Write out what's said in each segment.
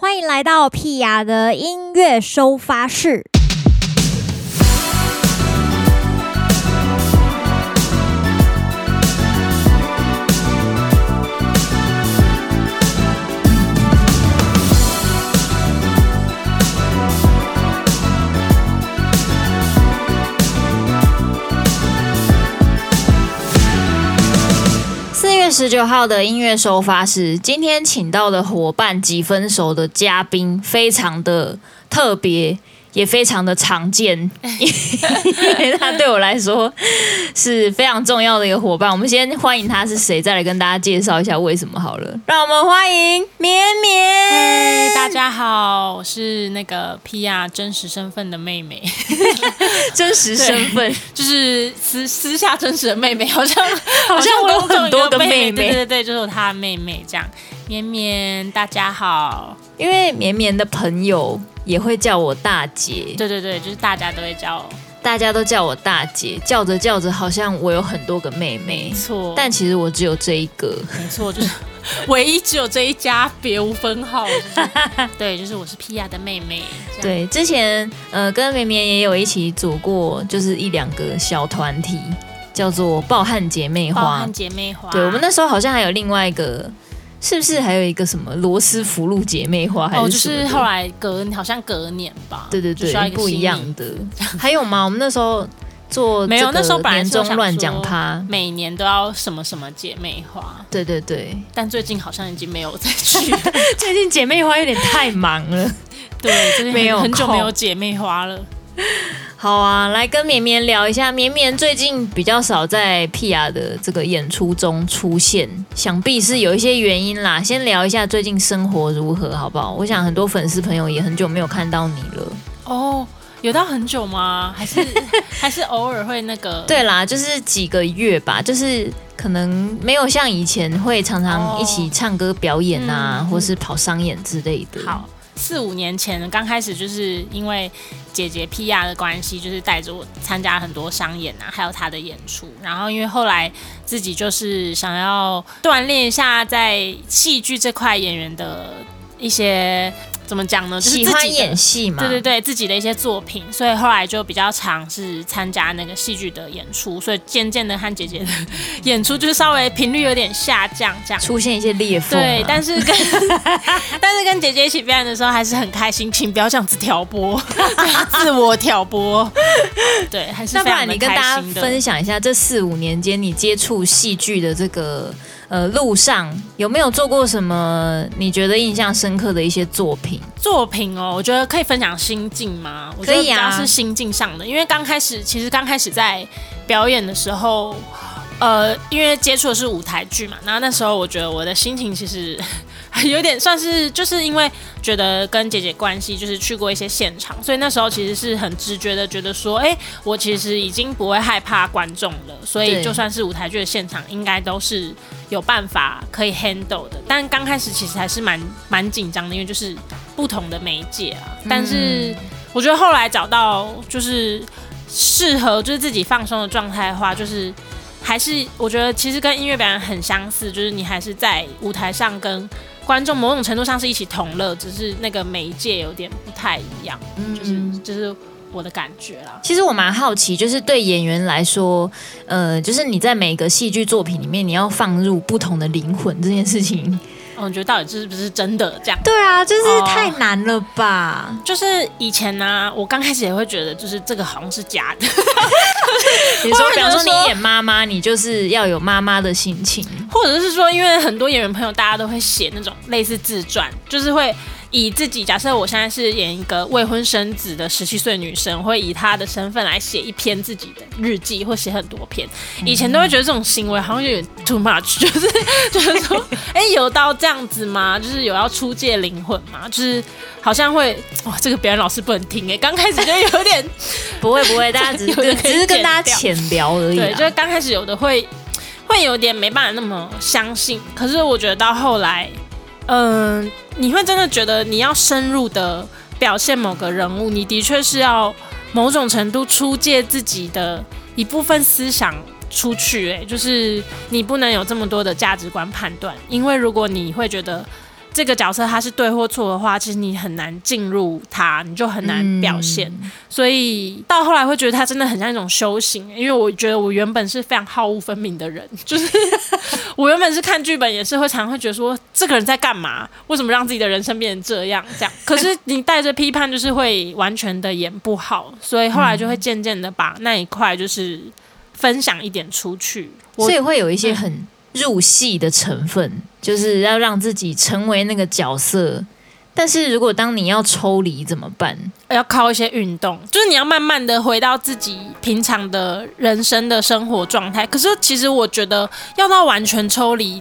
欢迎来到屁雅的音乐收发室。十九号的音乐收发室，今天请到的伙伴及分手的嘉宾，非常的特别。也非常的常见，因为他对我来说是非常重要的一个伙伴。我们先欢迎他是谁，再来跟大家介绍一下为什么好了。让我们欢迎绵绵。大家好，我是那个皮亚真实身份的妹妹。真实身份就是私私下真实的妹妹，好像 好像我有很多个妹妹。对对对，就是我她的妹妹这样。绵绵，大家好。因为绵绵的朋友也会叫我大姐，对对对，就是大家都会叫，大家都叫我大姐，叫着叫着好像我有很多个妹妹，没错，但其实我只有这一个，没错，就是 唯一只有这一家，别无分号，就是。对，就是我是皮亚的妹妹。对，之前呃跟绵绵也有一起组过，就是一两个小团体，叫做暴汗姐妹花，暴汗姐妹花。对，我们那时候好像还有另外一个。是不是还有一个什么罗斯福路姐妹花？还是、哦、就是后来隔好像隔年吧？对对对，一不一样的。还有吗？我们那时候做没有那时候年终乱讲他，每年都要什么什么姐妹花？对对对，但最近好像已经没有再去。最近姐妹花有点太忙了，对，就是没有很久没有姐妹花了。好啊，来跟绵绵聊一下。绵绵最近比较少在 PR 的这个演出中出现，想必是有一些原因啦。先聊一下最近生活如何，好不好？我想很多粉丝朋友也很久没有看到你了。哦，有到很久吗？还是还是偶尔会那个？对啦，就是几个月吧，就是可能没有像以前会常常一起唱歌表演啊，哦、或是跑商演之类的。好。四五年前刚开始，就是因为姐姐 P.R. 的关系，就是带着我参加很多商演啊，还有她的演出。然后因为后来自己就是想要锻炼一下在戏剧这块演员的一些。怎么讲呢？就是喜欢演戏嘛，对对对，自己的一些作品，所以后来就比较常是参加那个戏剧的演出，所以渐渐的和姐姐的演出就是稍微频率有点下降，这样出现一些裂缝。对，但是跟 但是跟姐姐一起表演的时候还是很开心，请不要这样子挑拨，自我挑拨。对，还是非常的开心的。那不然你跟大家分享一下这四五年间你接触戏剧的这个。呃，路上有没有做过什么你觉得印象深刻的一些作品？作品哦，我觉得可以分享心境吗？可以啊，是心境上的，因为刚开始，其实刚开始在表演的时候，呃，因为接触的是舞台剧嘛，然后那时候我觉得我的心情其实。有点算是，就是因为觉得跟姐姐关系，就是去过一些现场，所以那时候其实是很直觉的觉得说，哎，我其实已经不会害怕观众了，所以就算是舞台剧的现场，应该都是有办法可以 handle 的。但刚开始其实还是蛮蛮紧张的，因为就是不同的媒介啊。但是我觉得后来找到就是适合就是自己放松的状态的话，就是还是我觉得其实跟音乐表演很相似，就是你还是在舞台上跟。观众某种程度上是一起同乐，只是那个媒介有点不太一样，嗯，就是就是我的感觉啦。其实我蛮好奇，就是对演员来说，呃，就是你在每个戏剧作品里面，你要放入不同的灵魂这件事情。我觉得到底是不是真的这样？对啊，就是太难了吧？哦、就是以前呢、啊，我刚开始也会觉得，就是这个好像是假的。你说，比方说你演妈妈，你就是要有妈妈的心情，或者是说，因为很多演员朋友，大家都会写那种类似自传，就是会。以自己假设我现在是演一个未婚生子的十七岁女生，会以她的身份来写一篇自己的日记，或写很多篇。以前都会觉得这种行为好像有点 too much，就是就是说，哎、欸，有到这样子吗？就是有要出借灵魂吗？就是好像会哇，这个表演老师不能听哎、欸，刚开始就有点 不会不会，大家只 是只是跟大家浅聊而已。对，就是刚开始有的会会有点没办法那么相信，可是我觉得到后来。嗯、呃，你会真的觉得你要深入的表现某个人物，你的确是要某种程度出借自己的一部分思想出去，哎，就是你不能有这么多的价值观判断，因为如果你会觉得这个角色他是对或错的话，其实你很难进入他，你就很难表现。嗯、所以到后来会觉得他真的很像一种修行，因为我觉得我原本是非常好恶分明的人，就是我原本是看剧本也是会常常会觉得说，这个人在干嘛？为什么让自己的人生变成这样？这样，可是你带着批判，就是会完全的演不好，所以后来就会渐渐的把那一块就是分享一点出去，所以会有一些很。入戏的成分，就是要让自己成为那个角色。但是如果当你要抽离怎么办？要靠一些运动，就是你要慢慢的回到自己平常的人生的生活状态。可是其实我觉得要到完全抽离，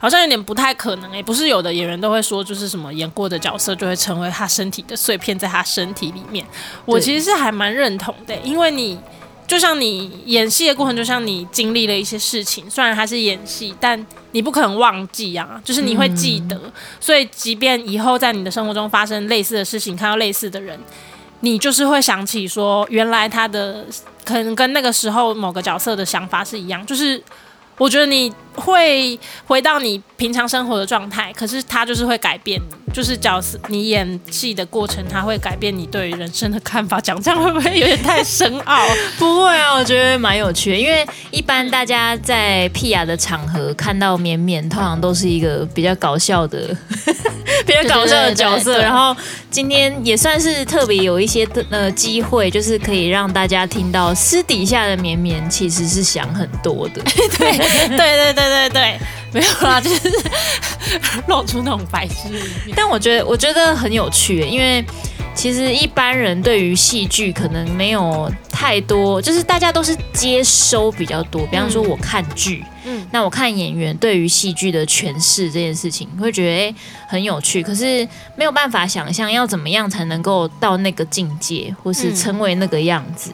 好像有点不太可能。诶不是有的演员都会说，就是什么演过的角色就会成为他身体的碎片，在他身体里面。我其实是还蛮认同的，因为你。就像你演戏的过程，就像你经历了一些事情，虽然还是演戏，但你不可能忘记啊，就是你会记得。嗯、所以，即便以后在你的生活中发生类似的事情，看到类似的人，你就是会想起说，原来他的可能跟那个时候某个角色的想法是一样，就是。我觉得你会回到你平常生活的状态，可是他就是会改变你，就是角色你演戏的过程，他会改变你对于人生的看法。讲这样会不会有点太深奥？不会啊，我觉得蛮有趣的，因为一般大家在屁雅的场合看到绵绵，通常都是一个比较搞笑的、比较搞笑的角色。然后今天也算是特别有一些呃机会，就是可以让大家听到私底下的绵绵其实是想很多的。对。对对对对对，没有啦，就是露出那种白痴的一面。但我觉得我觉得很有趣，因为其实一般人对于戏剧可能没有太多，就是大家都是接收比较多。比方说，我看剧，嗯，那我看演员对于戏剧的诠释这件事情，会觉得哎很有趣，可是没有办法想象要怎么样才能够到那个境界，或是成为那个样子。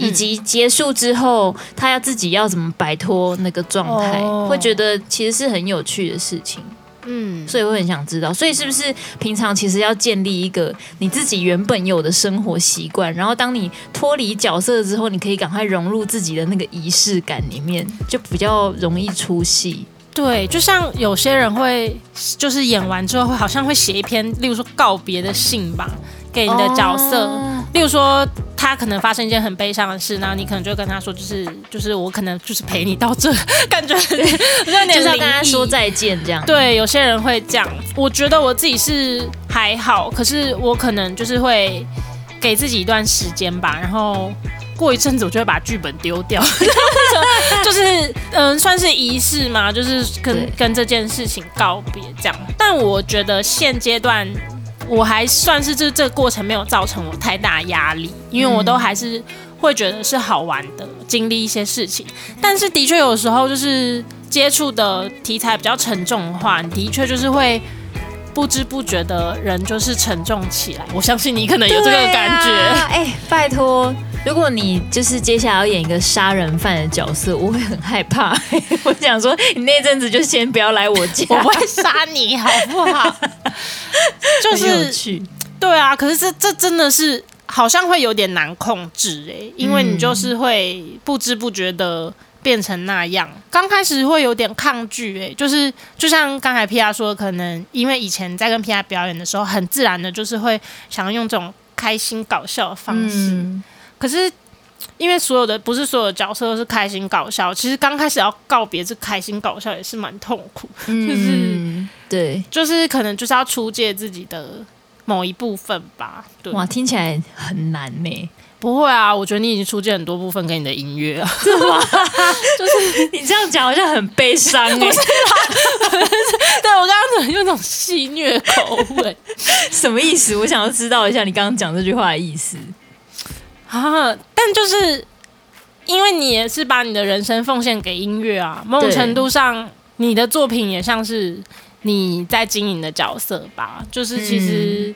以及结束之后，他要自己要怎么摆脱那个状态，哦、会觉得其实是很有趣的事情。嗯，所以我很想知道，所以是不是平常其实要建立一个你自己原本有的生活习惯，然后当你脱离角色之后，你可以赶快融入自己的那个仪式感里面，就比较容易出戏。对，就像有些人会，就是演完之后会好像会写一篇，例如说告别的信吧。给你的角色，哦、例如说他可能发生一件很悲伤的事，然后你可能就跟他说，就是就是我可能就是陪你到这，感觉 就是要跟他说再见这样。对，有些人会这样。我觉得我自己是还好，可是我可能就是会给自己一段时间吧，然后过一阵子我就会把剧本丢掉，就是嗯、呃，算是仪式嘛，就是跟跟这件事情告别这样。但我觉得现阶段。我还算是这这个过程没有造成我太大压力，因为我都还是会觉得是好玩的，经历一些事情。但是的确有时候就是接触的题材比较沉重的话，的确就是会不知不觉的人就是沉重起来。我相信你可能有这个感觉。哎、拜托。如果你就是接下来要演一个杀人犯的角色，我会很害怕。我想说，你那阵子就先不要来我家，我不会杀你，好不好？就是对啊，可是这这真的是好像会有点难控制哎、欸，因为你就是会不知不觉的变成那样。刚开始会有点抗拒哎、欸，就是就像刚才 Pia 说，可能因为以前在跟 Pia 表演的时候，很自然的就是会想要用这种开心搞笑的方式。嗯可是，因为所有的不是所有的角色都是开心搞笑，其实刚开始要告别这开心搞笑也是蛮痛苦，嗯、就是对，就是可能就是要出借自己的某一部分吧。对，哇，听起来很难呢。不会啊，我觉得你已经出借很多部分给你的音乐啊，是吗？就是你这样讲好像很悲伤哎。不是啦，对我刚刚怎么用那种戏谑口吻？什么意思？我想要知道一下你刚刚讲这句话的意思。啊！但就是因为你也是把你的人生奉献给音乐啊，某种程度上，你的作品也像是你在经营的角色吧。就是其实，嗯、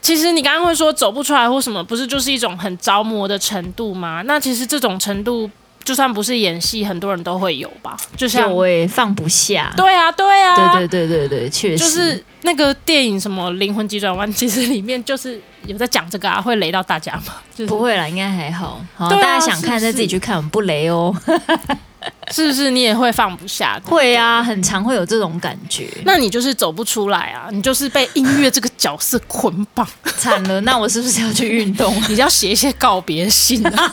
其实你刚刚会说走不出来或什么，不是就是一种很着魔的程度吗？那其实这种程度，就算不是演戏，很多人都会有吧。就像我也放不下。对啊，对啊，对对对对对，确实。就是那个电影什么《灵魂急转弯》，其实里面就是。有在讲这个啊，会雷到大家吗？就是、不会啦，应该还好。好，大家想看再自己去看，我们不雷哦。是不是 你也会放不下？会啊，很常会有这种感觉。那你就是走不出来啊，你就是被音乐这个角色捆绑，惨了。那我是不是要去运动？你要写一些告别信啊？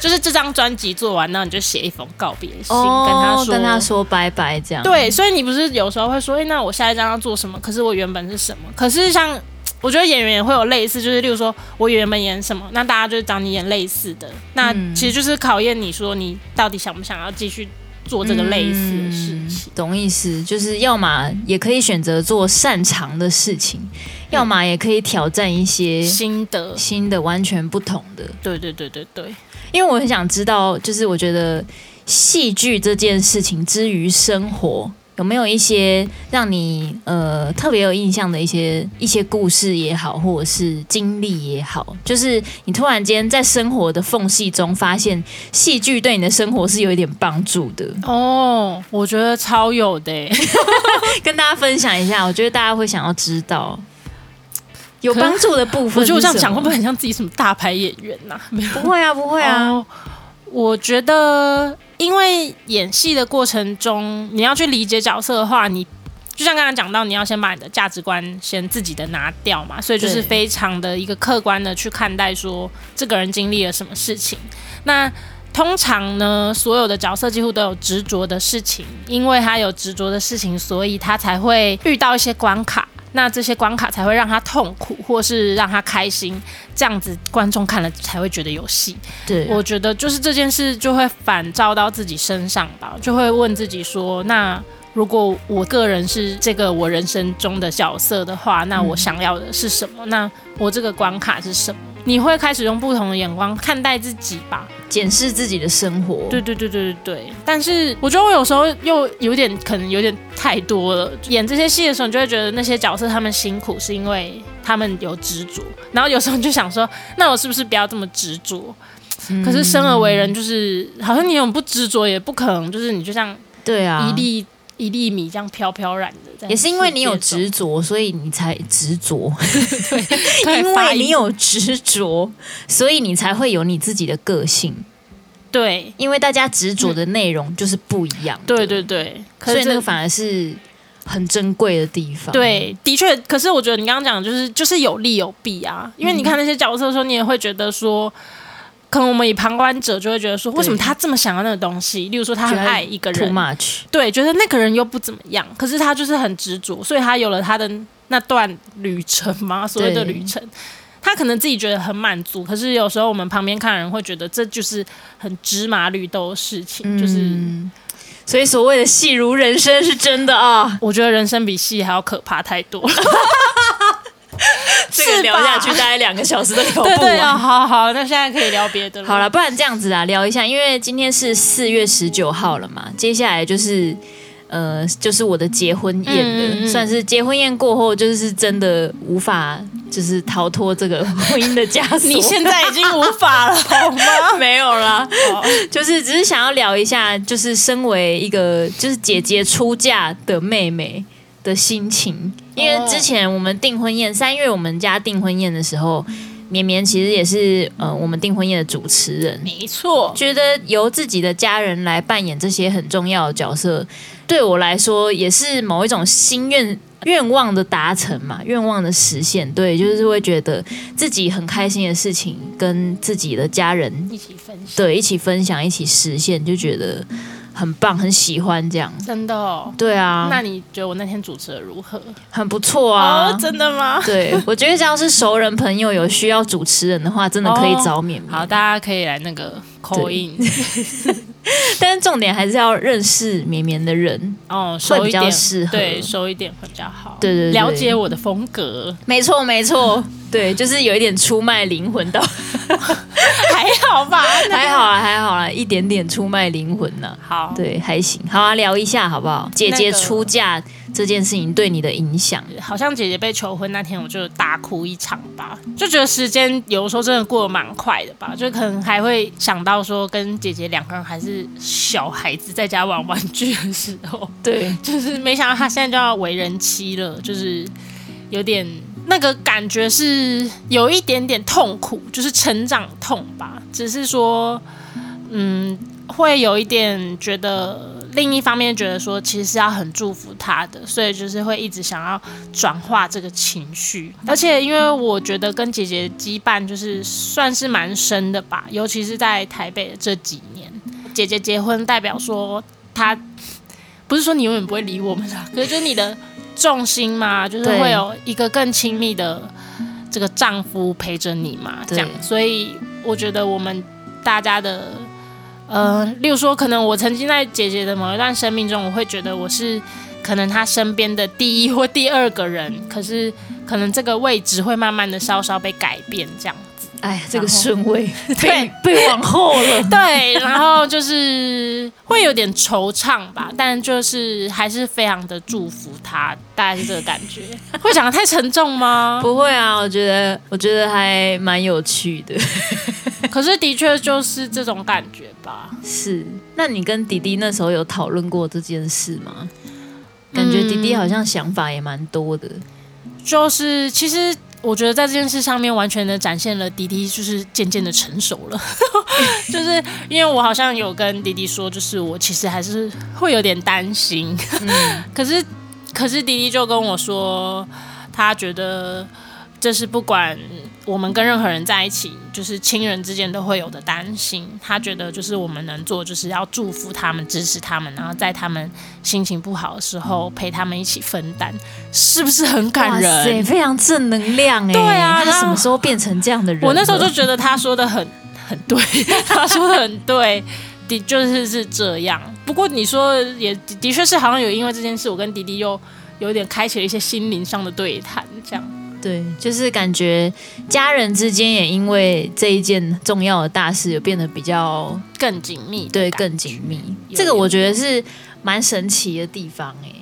就是这张专辑做完，那你就写一封告别信，哦、跟他说，跟他说拜拜，这样。对，所以你不是有时候会说，哎、欸，那我下一张要做什么？可是我原本是什么？可是像。我觉得演员也会有类似，就是例如说，我原本演什么，那大家就找你演类似的，那其实就是考验你说你到底想不想要继续做这个类似的事情。嗯、懂意思？就是要么也可以选择做擅长的事情，嗯、要么也可以挑战一些新的、新的、完全不同的。对对对对对，因为我很想知道，就是我觉得戏剧这件事情之于生活。有没有一些让你呃特别有印象的一些一些故事也好，或者是经历也好，就是你突然间在生活的缝隙中发现戏剧对你的生活是有一点帮助的。哦，我觉得超有的，跟大家分享一下，我觉得大家会想要知道。有帮助的部分。我觉得我这样讲会不会很像自己什么大牌演员呐、啊？不会啊，不会啊，哦、我觉得。因为演戏的过程中，你要去理解角色的话，你就像刚刚讲到，你要先把你的价值观先自己的拿掉嘛，所以就是非常的一个客观的去看待说这个人经历了什么事情。那通常呢，所有的角色几乎都有执着的事情，因为他有执着的事情，所以他才会遇到一些关卡。那这些关卡才会让他痛苦，或是让他开心，这样子观众看了才会觉得有戏。对，我觉得就是这件事就会反照到自己身上吧，就会问自己说：那如果我个人是这个我人生中的角色的话，那我想要的是什么？嗯、那我这个关卡是什么？你会开始用不同的眼光看待自己吧，检视自己的生活。对对对对对对。但是我觉得我有时候又有点可能有点太多了。演这些戏的时候，你就会觉得那些角色他们辛苦是因为他们有执着。然后有时候你就想说，那我是不是不要这么执着？嗯、可是生而为人，就是好像你有不执着也不可能，就是你就像对啊一粒一粒米这样飘飘然的。也是因为你有执着，所以你才执着。对，因为你有执着，所以你才会有你自己的个性。对，因为大家执着的内容就是不一样。对对对，所以那个反而是很珍贵的地方。对，的确。可是我觉得你刚刚讲的就是就是有利有弊啊。因为你看那些角色的时候，你也会觉得说。可能我们以旁观者就会觉得说，为什么他这么想要那个东西？例如说，他很爱一个人，too much，对，觉得那个人又不怎么样，可是他就是很执着，所以他有了他的那段旅程嘛，所谓的旅程，他可能自己觉得很满足，可是有时候我们旁边看人会觉得这就是很芝麻绿豆的事情，就是，嗯，所以所谓的戏如人生是真的啊，我觉得人生比戏还要可怕太多。了。这个聊下去大概两个小时都聊不完。对对哦，好好，那现在可以聊别的了。好了，不然这样子啊，聊一下，因为今天是四月十九号了嘛，接下来就是呃，就是我的结婚宴了，嗯嗯嗯，算是结婚宴过后，就是真的无法就是逃脱这个婚姻的枷锁。你现在已经无法了，好吗？没有啦，就是只是想要聊一下，就是身为一个就是姐姐出嫁的妹妹的心情。因为之前我们订婚宴，三月我们家订婚宴的时候，绵绵其实也是呃我们订婚宴的主持人，没错。觉得由自己的家人来扮演这些很重要的角色，对我来说也是某一种心愿愿望的达成嘛，愿望的实现。对，就是会觉得自己很开心的事情，跟自己的家人一起分享，对，一起分享，一起实现，就觉得。很棒，很喜欢这样，真的哦。对啊，那你觉得我那天主持的如何？很不错啊。哦，真的吗？对，我觉得只要是熟人朋友有需要主持人的话，真的可以找绵绵。好，大家可以来那个 call in。但是重点还是要认识绵绵的人哦，会比较适合，对，熟一点会比较好。对对，了解我的风格，没错没错，对，就是有一点出卖灵魂的。还好吧，还好啊，还好啊，一点点出卖灵魂呢。好，对，还行。好啊，聊一下好不好？姐姐出嫁这件事情对你的影响，好像姐姐被求婚那天，我就大哭一场吧，就觉得时间有的时候真的过得蛮快的吧，就可能还会想到说，跟姐姐两个人还是小孩子在家玩玩具的时候，对，就是没想到她现在就要为人妻了，就是有点。那个感觉是有一点点痛苦，就是成长痛吧。只是说，嗯，会有一点觉得，另一方面觉得说，其实是要很祝福他的，所以就是会一直想要转化这个情绪。而且，因为我觉得跟姐姐羁绊就是算是蛮深的吧，尤其是在台北的这几年，姐姐结婚代表说她不是说你永远不会理我们的，可是就是你的。重心嘛，就是会有一个更亲密的这个丈夫陪着你嘛，这样。所以我觉得我们大家的，呃，例如说，可能我曾经在姐姐的某一段生命中，我会觉得我是可能她身边的第一或第二个人，可是可能这个位置会慢慢的稍稍被改变，这样。哎，这个顺位被被往后了。对，然后就是会有点惆怅吧，但就是还是非常的祝福他，大概是这个感觉。会讲得太沉重吗？不会啊，我觉得我觉得还蛮有趣的。可是的确就是这种感觉吧。是，那你跟弟弟那时候有讨论过这件事吗？感觉弟弟好像想法也蛮多的。就是其实。我觉得在这件事上面，完全的展现了迪迪就是渐渐的成熟了，就是因为我好像有跟迪迪说，就是我其实还是会有点担心，嗯、可是可是迪迪就跟我说，他觉得。这是不管我们跟任何人在一起，就是亲人之间都会有的担心。他觉得就是我们能做，就是要祝福他们、支持他们，然后在他们心情不好的时候陪他们一起分担，是不是很感人？对，非常正能量哎。对啊，他什么时候变成这样的人？我那时候就觉得他说的很很对，他说的很对，的就是是这样。不过你说也的确是好像有因为这件事，我跟迪迪又有点开启了一些心灵上的对谈，这样。对，就是感觉家人之间也因为这一件重要的大事，有变得比较更紧密。对，更紧密。这个我觉得是蛮神奇的地方哎，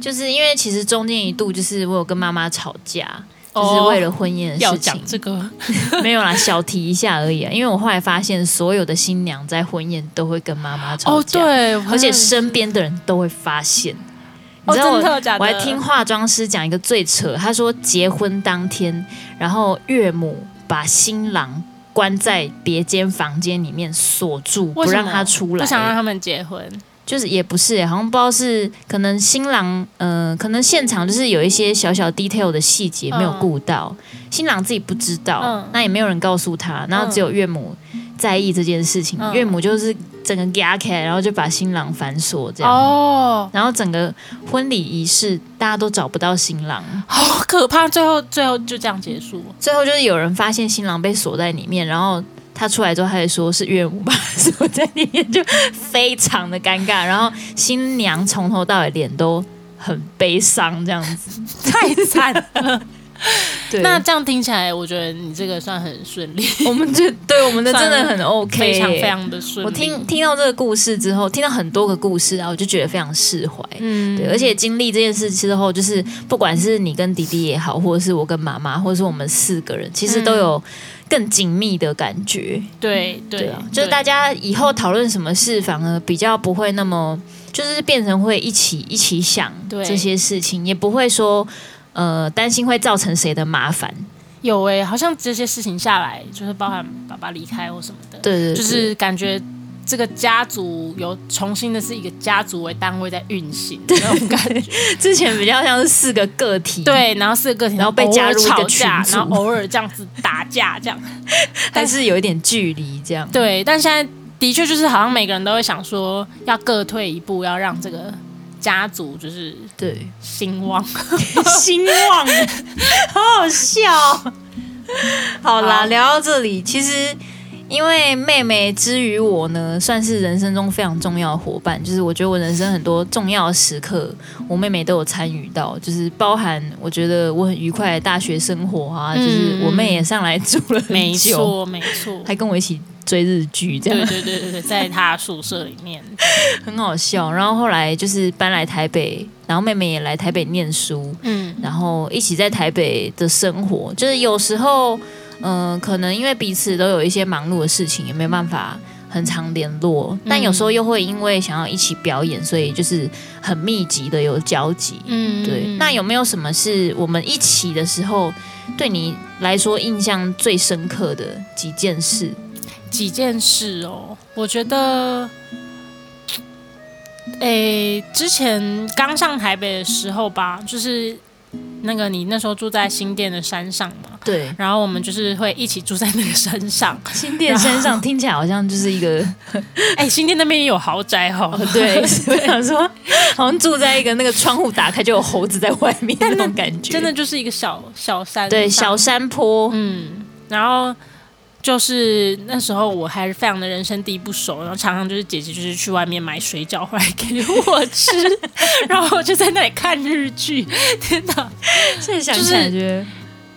就是因为其实中间一度就是我有跟妈妈吵架，就是为了婚宴的事情。这个 没有啦，小提一下而已啊。因为我后来发现，所有的新娘在婚宴都会跟妈妈吵架，对，而且身边的人都会发现。你知道我，我还听化妆师讲一个最扯，他说结婚当天，然后岳母把新郎关在别间房间里面锁住，不让他出来，不想让他们结婚。就是也不是，好像不知道是可能新郎，呃，可能现场就是有一些小小 detail 的细节没有顾到，嗯、新郎自己不知道，嗯、那也没有人告诉他，然后只有岳母在意这件事情，嗯、岳母就是。整个压开，然后就把新郎反锁，这样。哦。然后整个婚礼仪式，大家都找不到新郎，好可怕。最后，最后就这样结束。最后就是有人发现新郎被锁在里面，然后他出来之后，他也说是岳母把他锁在里面，就非常的尴尬。然后新娘从头到尾脸都很悲伤，这样子，太惨了。对那这样听起来，我觉得你这个算很顺利。我们这 对我们的真的很 OK，非常非常的顺利。我听听到这个故事之后，听到很多个故事啊，我就觉得非常释怀。嗯，对，而且经历这件事之后，就是不管是你跟弟弟也好，或者是我跟妈妈，或者是我们四个人，其实都有更紧密的感觉。对对，对啊，就是大家以后讨论什么事，反而比较不会那么，就是变成会一起一起想这些事情，也不会说。呃，担心会造成谁的麻烦？有哎、欸，好像这些事情下来，就是包含爸爸离开或什么的，对，对对，就是感觉这个家族有重新的是一个家族为单位在运行的那种感觉。之前比较像是四个个体，对，然后四个个体，然后被加入一个群组，然后偶尔这样子打架，这样 还是有一点距离这样。对，但现在的确就是好像每个人都会想说，要各退一步，要让这个。家族就是对兴旺，兴旺，好好笑。好啦，好聊到这里，其实因为妹妹之于我呢，算是人生中非常重要的伙伴。就是我觉得我人生很多重要的时刻，我妹妹都有参与到，就是包含我觉得我很愉快的大学生活啊，嗯、就是我妹也上来住了很久，没错没错，还跟我一起。追日剧这样，对对对对对，在他宿舍里面 很好笑。然后后来就是搬来台北，然后妹妹也来台北念书，嗯，然后一起在台北的生活。就是有时候，嗯、呃，可能因为彼此都有一些忙碌的事情，也没办法，很常联络，但有时候又会因为想要一起表演，所以就是很密集的有交集。嗯，对。那有没有什么是我们一起的时候，对你来说印象最深刻的几件事？几件事哦，我觉得，诶，之前刚上台北的时候吧，就是。那个你那时候住在新店的山上嘛？对，然后我们就是会一起住在那个山上。新店山上听起来好像就是一个，哎，新店那边也有豪宅哈、哦。对，我想说，好像住在一个那个窗户打开就有猴子在外面那种感觉，真的就是一个小小山，对，小山坡。嗯，然后。就是那时候我还是非常的人生地不熟，然后常常就是姐姐就是去外面买水饺回来给我吃，然后我就在那里看日剧。天哪！现在想起来觉得，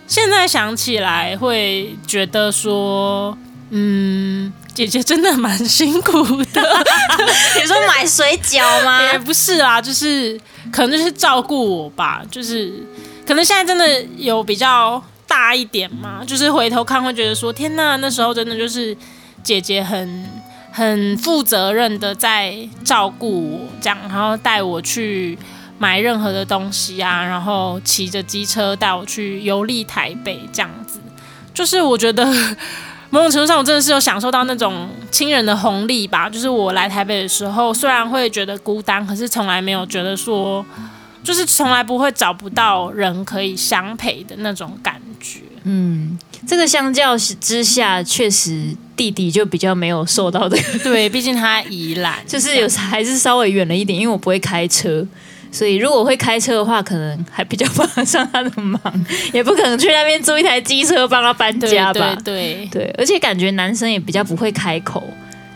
现在想起来会觉得说，嗯，姐姐真的蛮辛苦的。你说买水饺吗？也不是啊，就是可能就是照顾我吧，就是可能现在真的有比较。大一点嘛，就是回头看会觉得说，天呐，那时候真的就是姐姐很很负责任的在照顾我，这样，然后带我去买任何的东西啊，然后骑着机车带我去游历台北，这样子，就是我觉得 某种程度上，我真的是有享受到那种亲人的红利吧。就是我来台北的时候，虽然会觉得孤单，可是从来没有觉得说。就是从来不会找不到人可以相陪的那种感。嗯，这个相较之下，确实弟弟就比较没有受到 的。对，毕竟他宜兰，就是有还是稍微远了一点，因为我不会开车，所以如果会开车的话，可能还比较帮得上他的忙，也不可能去那边租一台机车帮他搬家吧。对对，对，对，而且感觉男生也比较不会开口。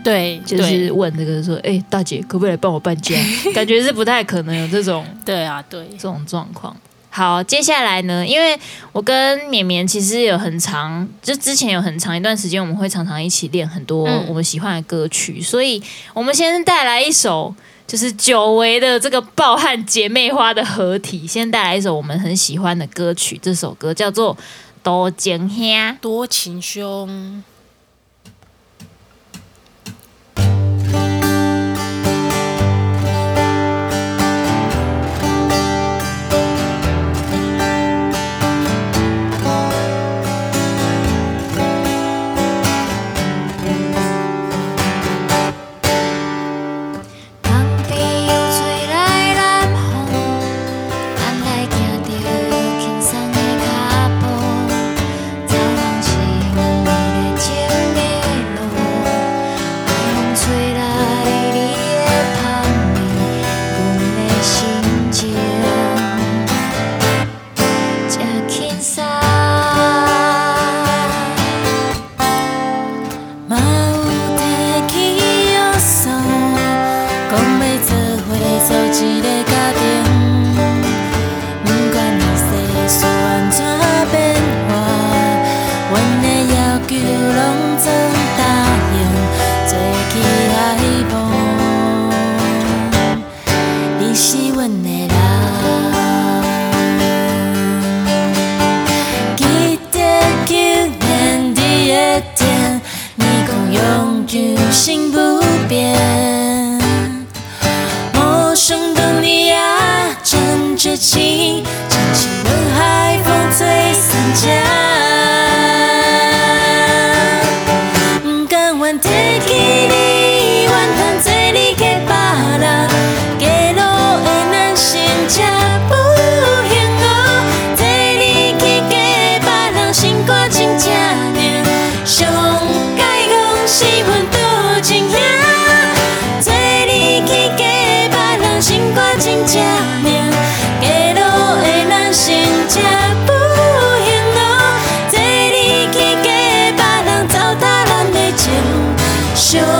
对，就是问这个说，哎、欸，大姐，可不可以来帮我搬家？感觉是不太可能有这种，对啊，对这种状况。好，接下来呢，因为我跟绵绵其实有很长，就之前有很长一段时间，我们会常常一起练很多我们喜欢的歌曲，嗯、所以我们先带来一首，就是久违的这个暴汗姐妹花的合体，先带来一首我们很喜欢的歌曲，这首歌叫做《多情兄》，多情兄。show.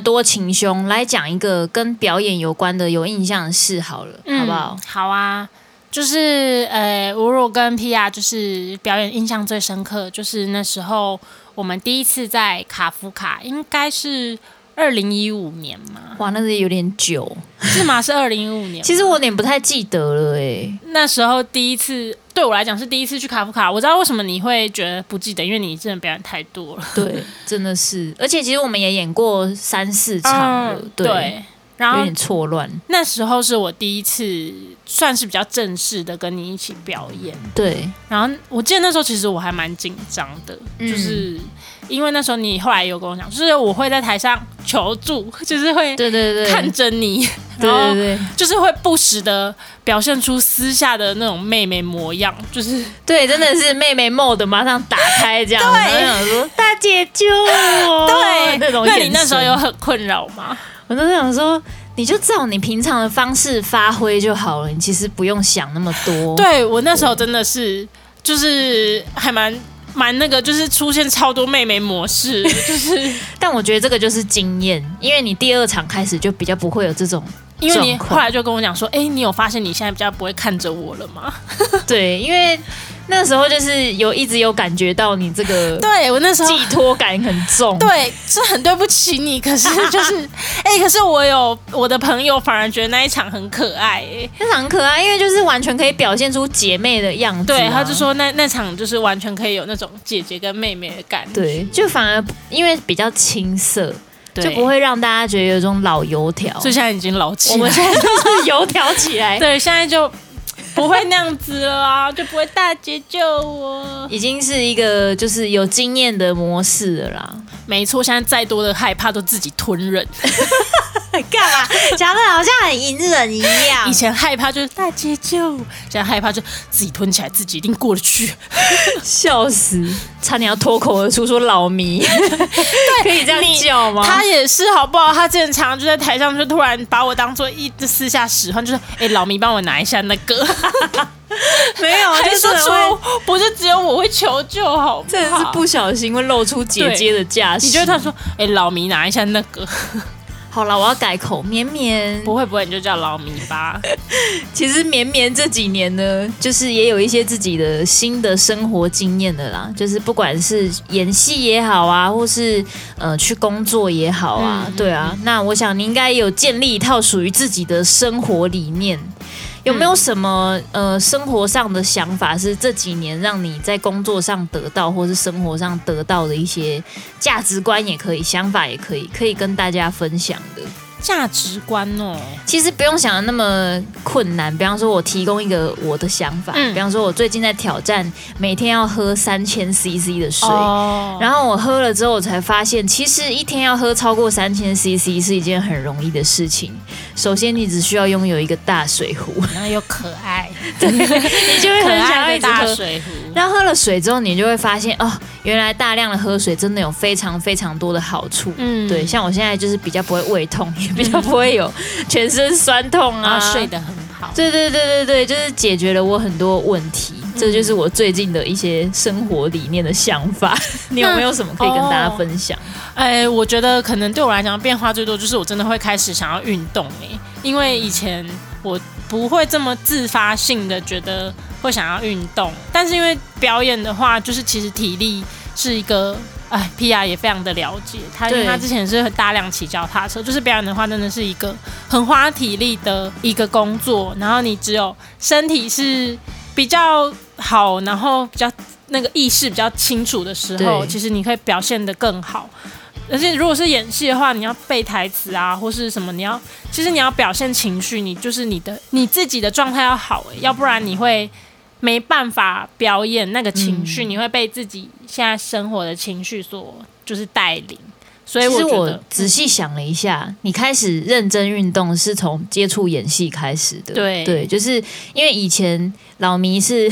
多情兄，来讲一个跟表演有关的有印象的事好了，嗯、好不好？好啊。就是呃，我如果跟 Pia 就是表演印象最深刻，就是那时候我们第一次在卡夫卡，应该是二零一五年嘛。哇，那是有点久，是吗？是二零一五年。其实我有点不太记得了哎。那时候第一次对我来讲是第一次去卡夫卡，我知道为什么你会觉得不记得，因为你真的表演太多了。对，真的是，而且其实我们也演过三四场了，嗯、对。对然后有点错乱。那时候是我第一次算是比较正式的跟你一起表演。对。然后我记得那时候其实我还蛮紧张的，嗯、就是因为那时候你后来有跟我讲，就是我会在台上求助，就是会对对对看着你，对对对，就是会不时的表现出私下的那种妹妹模样，就是对，真的是妹妹 mode 马上打开这样，对，想说大姐救我，对，那种。那你那时候有很困扰吗？我都想说，你就照你平常的方式发挥就好了，你其实不用想那么多。对，我那时候真的是，就是还蛮蛮那个，就是出现超多妹妹模式，就是。但我觉得这个就是经验，因为你第二场开始就比较不会有这种。因为你后来就跟我讲说，哎、欸，你有发现你现在比较不会看着我了吗？对，因为那时候就是有一直有感觉到你这个，对我那时候寄托感很重，对，是很对不起你。可是就是，哎、欸，可是我有我的朋友反而觉得那一场很可爱、欸，哎，那场很可爱，因为就是完全可以表现出姐妹的样子、啊。对，他就说那那场就是完全可以有那种姐姐跟妹妹的感觉，对，就反而因为比较青涩。就不会让大家觉得有一种老油条，所以现在已经老起来，我们现在就是油条起来。对，现在就不会那样子了啊，就不会大姐救我，已经是一个就是有经验的模式了啦。没错，现在再多的害怕都自己吞忍。干嘛？讲的好像很隐忍一样。以前害怕就是大姐救，现在害怕就自己吞起来，自己一定过得去。笑死，差点要脱口而出说老迷，可以这样叫吗？他也是好不好？他之前常常就在台上就突然把我当做一私下使唤，就是哎、欸、老迷帮我拿一下那个。没有，就是说不是只有我会求救，好？真的是不小心会露出姐姐的架势。你觉得他说哎、欸、老迷拿一下那个？好了，我要改口，绵绵不会不会，你就叫老米吧。其实绵绵这几年呢，就是也有一些自己的新的生活经验的啦。就是不管是演戏也好啊，或是呃去工作也好啊，嗯、对啊。那我想你应该有建立一套属于自己的生活理念。有没有什么呃生活上的想法是这几年让你在工作上得到，或是生活上得到的一些价值观也可以，想法也可以，可以跟大家分享的？价值观哦，其实不用想的那么困难。比方说，我提供一个我的想法。嗯、比方说，我最近在挑战每天要喝三千 CC 的水，哦、然后我喝了之后，我才发现，其实一天要喝超过三千 CC 是一件很容易的事情。首先，你只需要拥有一个大水壶，然后又可爱，对，你就会很想要一大水壶。然后喝了水之后，你就会发现，哦，原来大量的喝水真的有非常非常多的好处。嗯，对，像我现在就是比较不会胃痛。也比较不会有 全身酸痛啊，睡得很好。对对对对对，就是解决了我很多问题。嗯、这就是我最近的一些生活理念的想法。你有没有什么可以跟大家分享？哎、哦欸，我觉得可能对我来讲变化最多就是我真的会开始想要运动哎、欸，因为以前我不会这么自发性的觉得会想要运动，但是因为表演的话，就是其实体力是一个。哎，Pia 也非常的了解他，因为他之前是很大量骑脚踏车，就是表演的话，真的是一个很花体力的一个工作。然后你只有身体是比较好，然后比较那个意识比较清楚的时候，其实你可以表现得更好。而且如果是演戏的话，你要背台词啊，或是什么，你要其实你要表现情绪，你就是你的你自己的状态要好，欸，要不然你会。没办法表演那个情绪，嗯、你会被自己现在生活的情绪所就是带领，所以我其实我仔细想了一下，你开始认真运动是从接触演戏开始的。对对，就是因为以前老迷是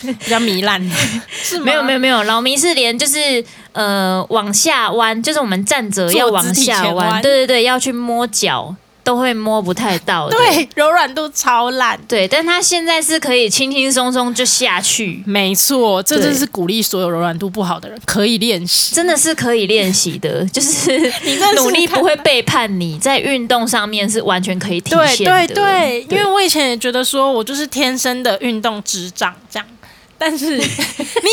比较糜烂，是吗没有没有没有，老迷是连就是呃往下弯，就是我们站着要往下弯，对对对，要去摸脚都会摸不太到的。对柔软度超烂。对，但他现在是可以轻轻松松就下去，没错，这对真是鼓励所有柔软度不好的人可以练习。真的是可以练习的，就是努力不会背叛你，在运动上面是完全可以体对现的。对对，因为我以前也觉得说我就是天生的运动智障这样，但是 你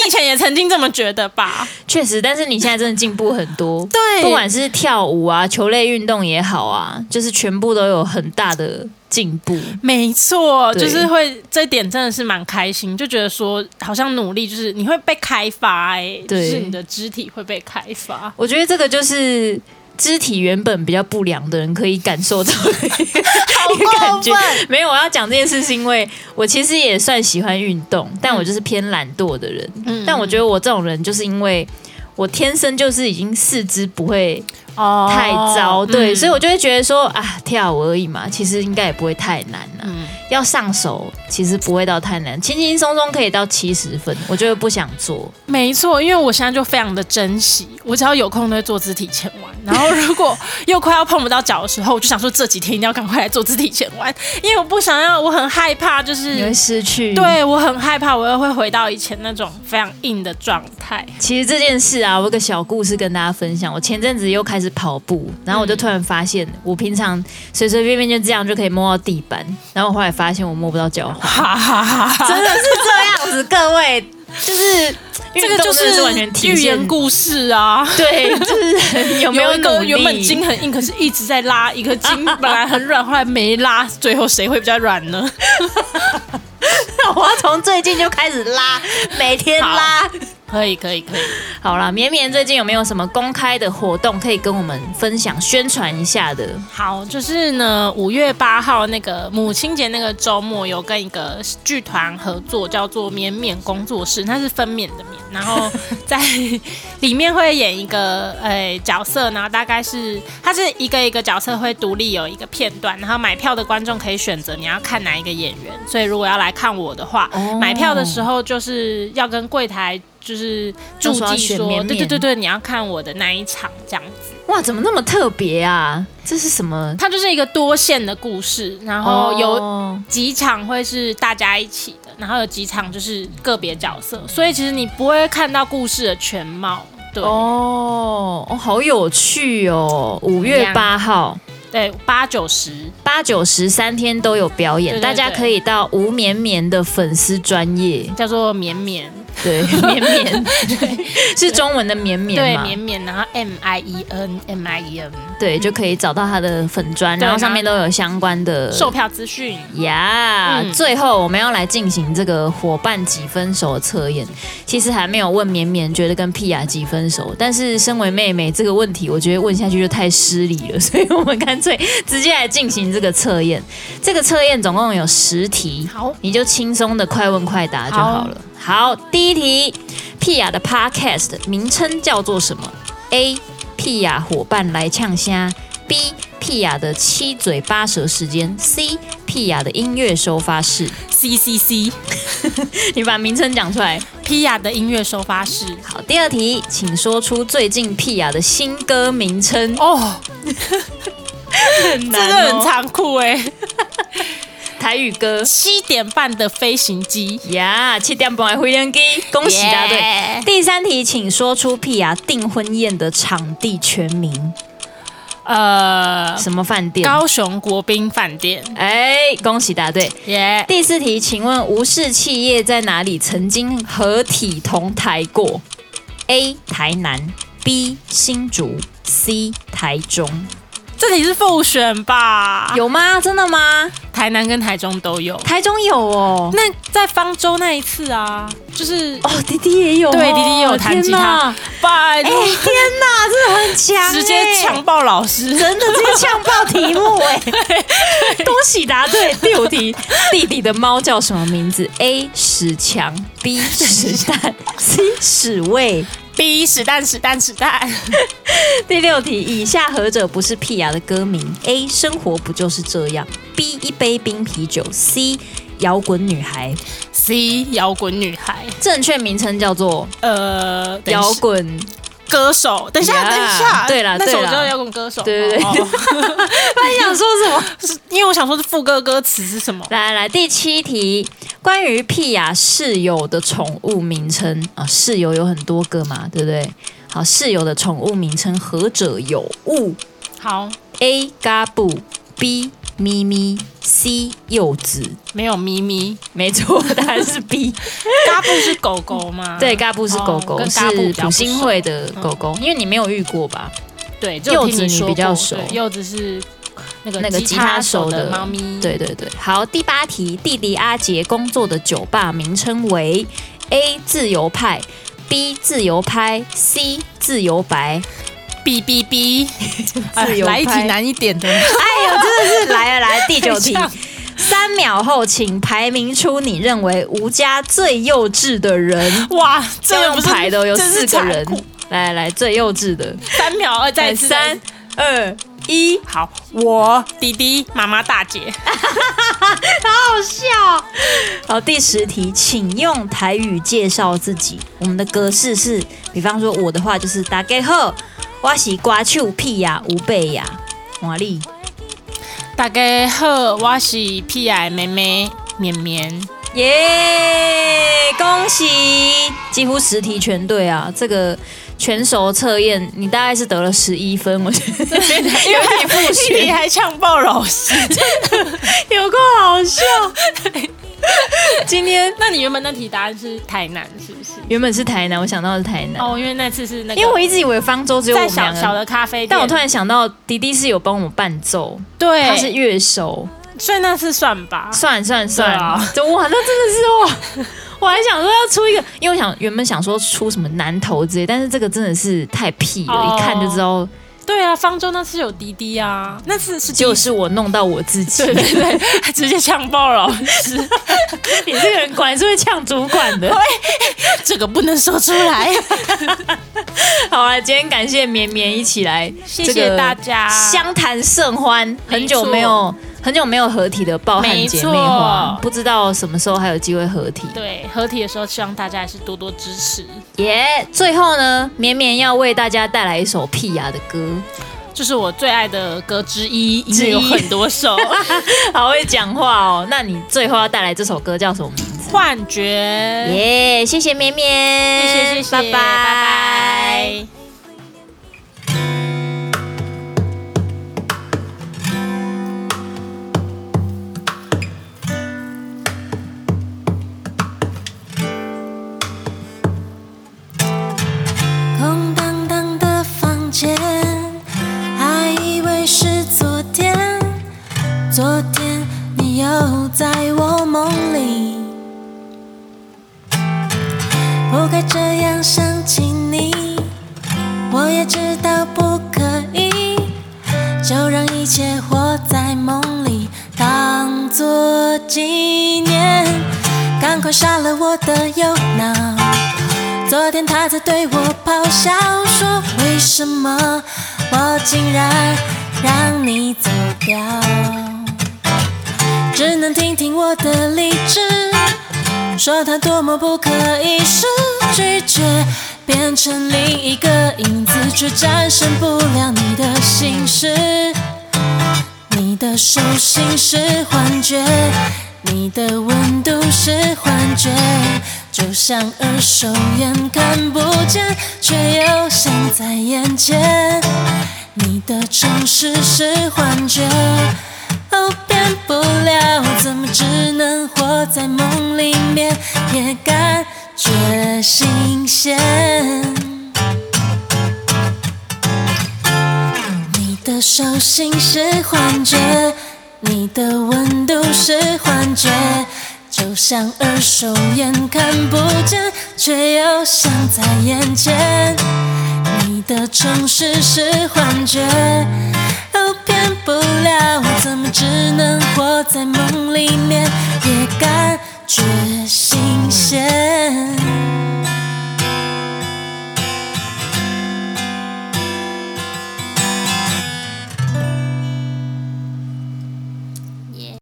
以前也曾经这么觉得吧？确实，但是你现在真的进步很多。对不管是跳舞啊、球类运动也好啊，就是全部都有很大的进步。没错，就是会这点真的是蛮开心，就觉得说好像努力就是你会被开发、欸，哎，就是你的肢体会被开发。我觉得这个就是肢体原本比较不良的人可以感受到 的一个感觉。没有，我要讲这件事是因为我其实也算喜欢运动，但我就是偏懒惰的人。嗯但我觉得我这种人就是因为我天生就是已经四肢不会哦太糟，对，嗯所以我就会觉得说啊，跳舞而已嘛，其实应该也不会太难啊。嗯要上手其实不会到太难，轻轻松松可以到七十分，我就会不想做。没错，因为我现在就非常的珍惜，我只要有空都会做肢体前弯。然后如果又快要碰不到脚的时候，我就想说这几天一定要赶快来做肢体前弯，因为我不想要，我很害怕，就是你会失去。，对我很害怕，我又会回到以前那种非常硬的状态。其实这件事啊，我有个小故事跟大家分享。我前阵子又开始跑步，然后我就突然发现，我平常随随便便就这样就可以摸到地板，然后我后来发现我摸不到脚踝，哈哈哈哈！真的是这样子，各位，就是这个就是完全体寓言故事啊。对，就是有没有有一个原本筋很硬，可是一直在拉一个筋，本来很软，后来没拉，最后谁会比较软呢？我要从最近就开始拉，每天拉。可以，可以，可以。好啦，绵绵最近有没有什么公开的活动可以跟我们分享、宣传一下的？好，就是呢，五月八号那个母亲节那个周末，有跟一个剧团合作，叫做绵绵工作室，它是分娩的绵，然后 在里面会演一个呃角色，然后大概是它是一个一个角色会独立有一个片段，然后买票的观众可以选择你要看哪一个演员，所以如果要来看我的话，哦买票的时候就是要跟柜台就是注记就说对对对对，你要看我的那一场这样子。哇，怎么那么特别啊？这是什么？它就是一个多线的故事，然后有哦几场会是大家一起的，然后有几场就是个别角色，所以其实你不会看到故事的全貌。对，哦哦，好有趣哦！五月八号、对，八九十，八九十三天都有表演，对对大家可以到吴绵绵的粉丝专业，叫做绵绵，对，绵绵，对。是中文的绵绵对，绵绵，然后 M I E N M I E N，对，就可以找到他的粉砖，然后上面都有相关的售票资讯。呀。嗯最后我们要来进行这个伙伴几分熟的测验。其实还没有问绵绵觉得跟屁雅几分熟，但是身为妹妹这个问题，我觉得问下去就太失礼了，所以我们干脆直接来进行这个测验。这个测验总共有十题，好，你就轻松的快问快答就好了。好，第一题，屁雅的 Podcast 名称叫做什么？A. 屁雅伙伴来呛虾，B. 屁雅的七嘴八舌时间，C. 屁雅的音乐收发室。C C C 你把名称讲出来。屁雅的音乐收发室。好，第二题，请说出最近屁雅的新歌名称。哦，很真的很残酷哎！台语歌七点半的飞行机，呀，七点半的飞行机，恭喜答对。Yeah 第三题，请说出屁雅订婚宴的场地全名，呃，什么饭店？高雄国宾饭店，哎，恭喜答对。耶、第四题，请问吴氏企业在哪里曾经合体同台过？A. 台南，B. 新竹，C. 台中。这题是复选吧？有吗？真的吗？台南跟台中都有。台中有哦。那在方舟那一次啊，就是哦，弟弟也有哦，对弟弟也有弹吉他拜哎，天哪，真的很强，直接呛爆老师，真的直接呛爆题目哎！恭喜答对。第五题，弟弟的猫叫什么名字？A. 史强，B. 史蛋，C. 史卫 B 屎蛋屎蛋屎蛋。第六题，以下何者不是屁雅的歌名？A. 生活不就是这样？B. 一杯冰啤酒。C. 摇滚女孩。C. 摇滚女孩。正确名称叫做呃摇滚。歌手，等一下，yeah, 等一下，对了，那首叫摇滚歌手，对对对。他 想说什么？因为我想说，是副歌歌词是什么？来来来，第七题，关于屁雅室友的宠物名称啊，室友有很多个嘛，对不对？好，室友的宠物名称何者有物？好，A 嘎布，B。咪咪，C 柚子没有咪咪，没错，答案是 B。嘎布是狗狗吗？对，嘎布是狗狗，哦、是普星会的狗狗，嗯，因为你没有遇过吧？对，柚子你比较熟，柚子是那个那个吉他手的猫咪。对对对，好，第八题，弟弟阿杰工作的酒吧名称为 A 自由派，B 自由拍，C 自由白。哔哔哔，来一题难一点的。哎呦，真的是来了来了，第九题，三秒后请排名出你认为吴家最幼稚的人。哇，这用排的有四个人。来来来，最幼稚的。三秒二，再三二一，好，我弟弟妈妈大姐，好好笑。好，第十题，请用台语介绍自己。我们的格式是，比方说我的话就是大家好。我是歌手屁呀吴贝雅，华丽。大家好，我是屁雅妹妹绵绵。耶，恭喜！几乎十题全对啊！这个全熟测验，你大概是得了十一分，我觉得。因为你复习，你还呛爆老师，真的 有够好笑。今天，那你原本那题答案是台南，是不是？原本是台南，我想到的是台南。哦，因为那次是那个，因为我一直以为方舟只有我们两个在小小的咖啡店，但我突然想到迪迪是有帮我们伴奏，对，他是乐手，所以那次算吧，算算算啊！哇，那真的是哇！我还想说要出一个，因为我想原本想说出什么南投之类，但是这个真的是太屁了，哦、一看就知道。对啊，方舟那次有滴滴啊，那次是就是我弄到我自己，对对对，还直接呛爆老师，你这个人果然是会呛主管的，这个不能说出来。好啊，今天感谢绵绵一起来，谢谢大家，相谈甚欢，很久没有。很久没有合体的暴汗姐妹花，不知道什么时候还有机会合体。对，合体的时候希望大家还是多多支持。耶、yeah！最后呢，绵绵要为大家带来一首屁雅的歌，就是我最爱的歌之一，因为有很多首，好会讲话哦。那你最后要带来这首歌叫什么名字？幻觉。耶、yeah！谢谢绵绵，谢谢谢谢，拜拜拜拜。右脑。昨天他在对我咆哮，说为什么我竟然让你走掉？只能听听我的理智，说他多么不可一世，拒绝变成另一个影子，却战胜不了你的心事。你的手心是幻觉。你的温度是幻觉，就像二手烟看不见，却又像在眼前。你的城市是幻觉，哦，变不了，怎么只能活在梦里面，也感觉新鲜。你的手心是幻觉。你的温度是幻觉，就像二手烟看不见，却又像在眼前。你的城市是幻觉，都，骗不了我，怎么只能活在梦里面，也感觉新鲜。